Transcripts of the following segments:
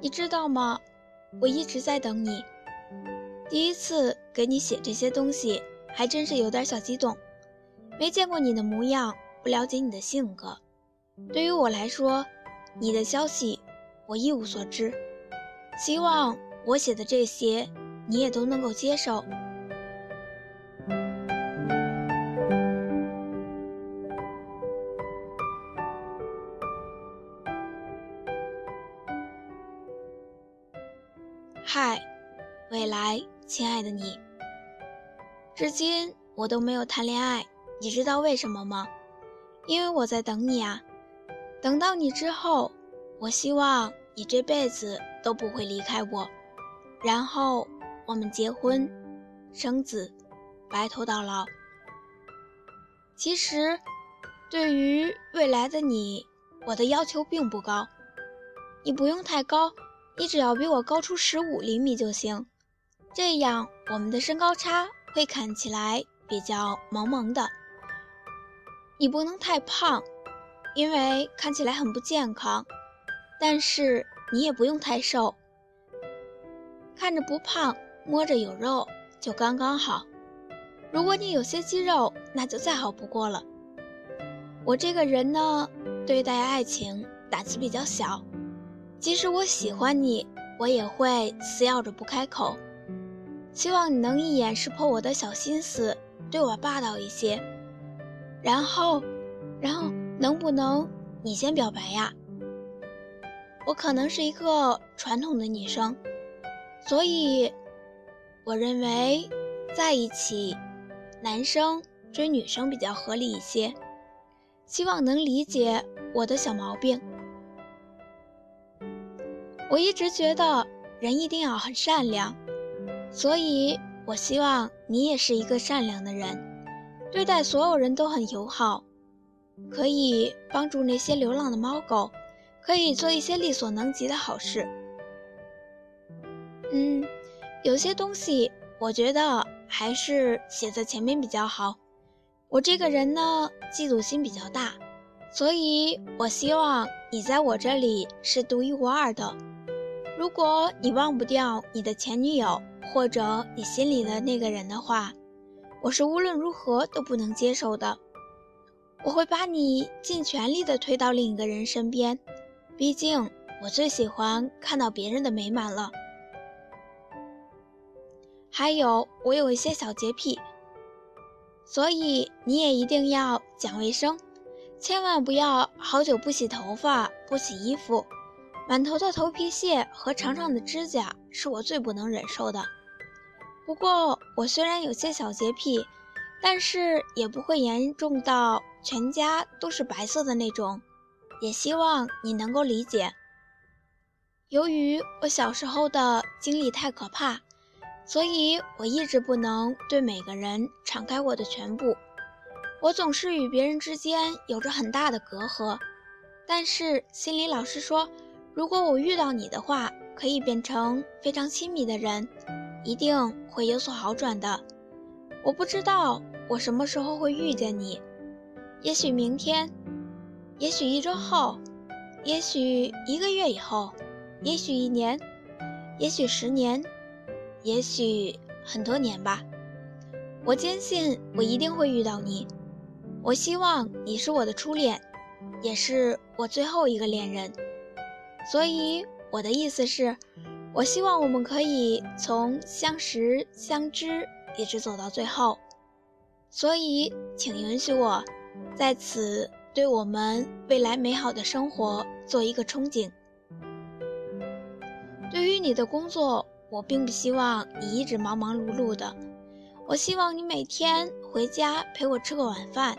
你知道吗？我一直在等你。第一次给你写这些东西，还真是有点小激动。没见过你的模样，不了解你的性格。对于我来说，你的消息我一无所知。希望我写的这些，你也都能够接受。亲爱的你，至今我都没有谈恋爱，你知道为什么吗？因为我在等你啊。等到你之后，我希望你这辈子都不会离开我，然后我们结婚、生子、白头到老。其实，对于未来的你，我的要求并不高，你不用太高。你只要比我高出十五厘米就行，这样我们的身高差会看起来比较萌萌的。你不能太胖，因为看起来很不健康，但是你也不用太瘦，看着不胖，摸着有肉就刚刚好。如果你有些肌肉，那就再好不过了。我这个人呢，对待爱情胆子比较小。即使我喜欢你，我也会死咬着不开口。希望你能一眼识破我的小心思，对我霸道一些。然后，然后能不能你先表白呀？我可能是一个传统的女生，所以我认为在一起，男生追女生比较合理一些。希望能理解我的小毛病。我一直觉得人一定要很善良，所以我希望你也是一个善良的人，对待所有人都很友好，可以帮助那些流浪的猫狗，可以做一些力所能及的好事。嗯，有些东西我觉得还是写在前面比较好。我这个人呢，嫉妒心比较大，所以我希望你在我这里是独一无二的。如果你忘不掉你的前女友，或者你心里的那个人的话，我是无论如何都不能接受的。我会把你尽全力的推到另一个人身边，毕竟我最喜欢看到别人的美满了。还有，我有一些小洁癖，所以你也一定要讲卫生，千万不要好久不洗头发、不洗衣服。满头的头皮屑和长长的指甲是我最不能忍受的。不过，我虽然有些小洁癖，但是也不会严重到全家都是白色的那种。也希望你能够理解。由于我小时候的经历太可怕，所以我一直不能对每个人敞开我的全部。我总是与别人之间有着很大的隔阂，但是心理老师说。如果我遇到你的话，可以变成非常亲密的人，一定会有所好转的。我不知道我什么时候会遇见你，也许明天，也许一周后，也许一个月以后，也许一年，也许十年，也许很多年吧。我坚信我一定会遇到你。我希望你是我的初恋，也是我最后一个恋人。所以我的意思是，我希望我们可以从相识相知一直走到最后。所以，请允许我在此对我们未来美好的生活做一个憧憬。对于你的工作，我并不希望你一直忙忙碌碌的，我希望你每天回家陪我吃个晚饭。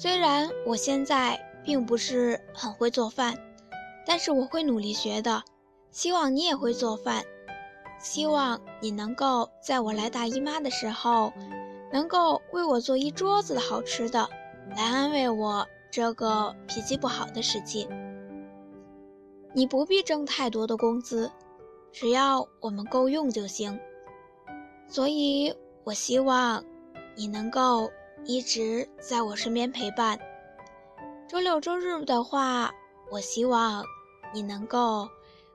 虽然我现在并不是很会做饭，但是我会努力学的。希望你也会做饭，希望你能够在我来大姨妈的时候，能够为我做一桌子的好吃的，来安慰我这个脾气不好的时期。你不必挣太多的工资，只要我们够用就行。所以我希望你能够。一直在我身边陪伴，周六周日的话，我希望你能够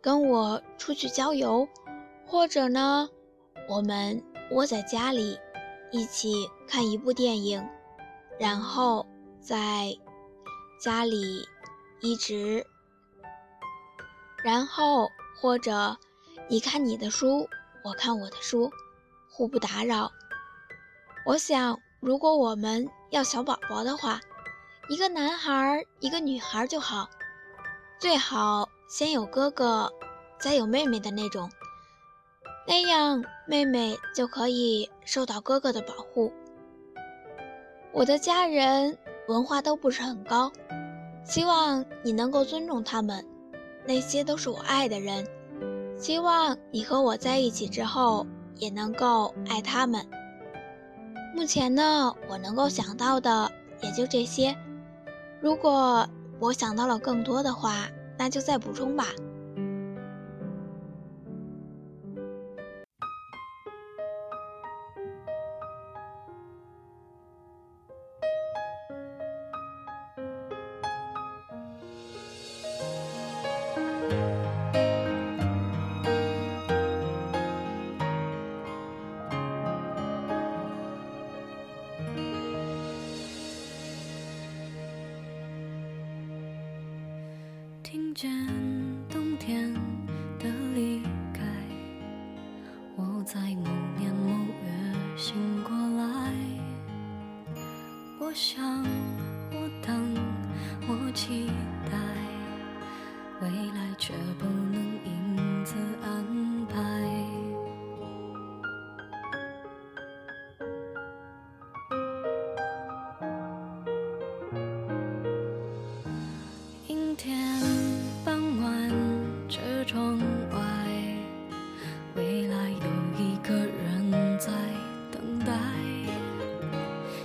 跟我出去郊游，或者呢，我们窝在家里一起看一部电影，然后在家里一直，然后或者你看你的书，我看我的书，互不打扰。我想，如果我们要小宝宝的话，一个男孩，一个女孩就好，最好先有哥哥，再有妹妹的那种，那样妹妹就可以受到哥哥的保护。我的家人文化都不是很高，希望你能够尊重他们，那些都是我爱的人，希望你和我在一起之后也能够爱他们。目前呢，我能够想到的也就这些。如果我想到了更多的话，那就再补充吧。听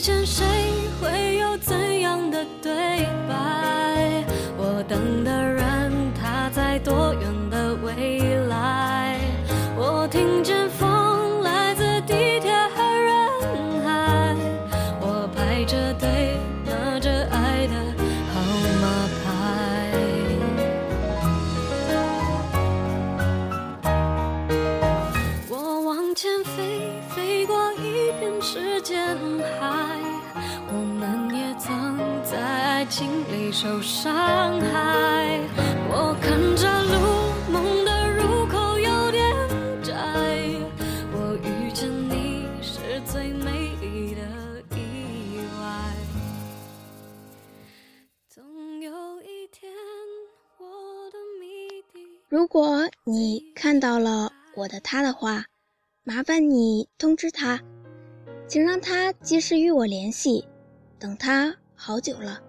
遇见谁，会有怎样的对白？在爱情里受伤害。我看着路，梦的入口有点窄。我遇见你是最美丽的意外。总有一天，我的谜底。如果你看到了我的他的话，麻烦你通知他。请让他及时与我联系，等他好久了。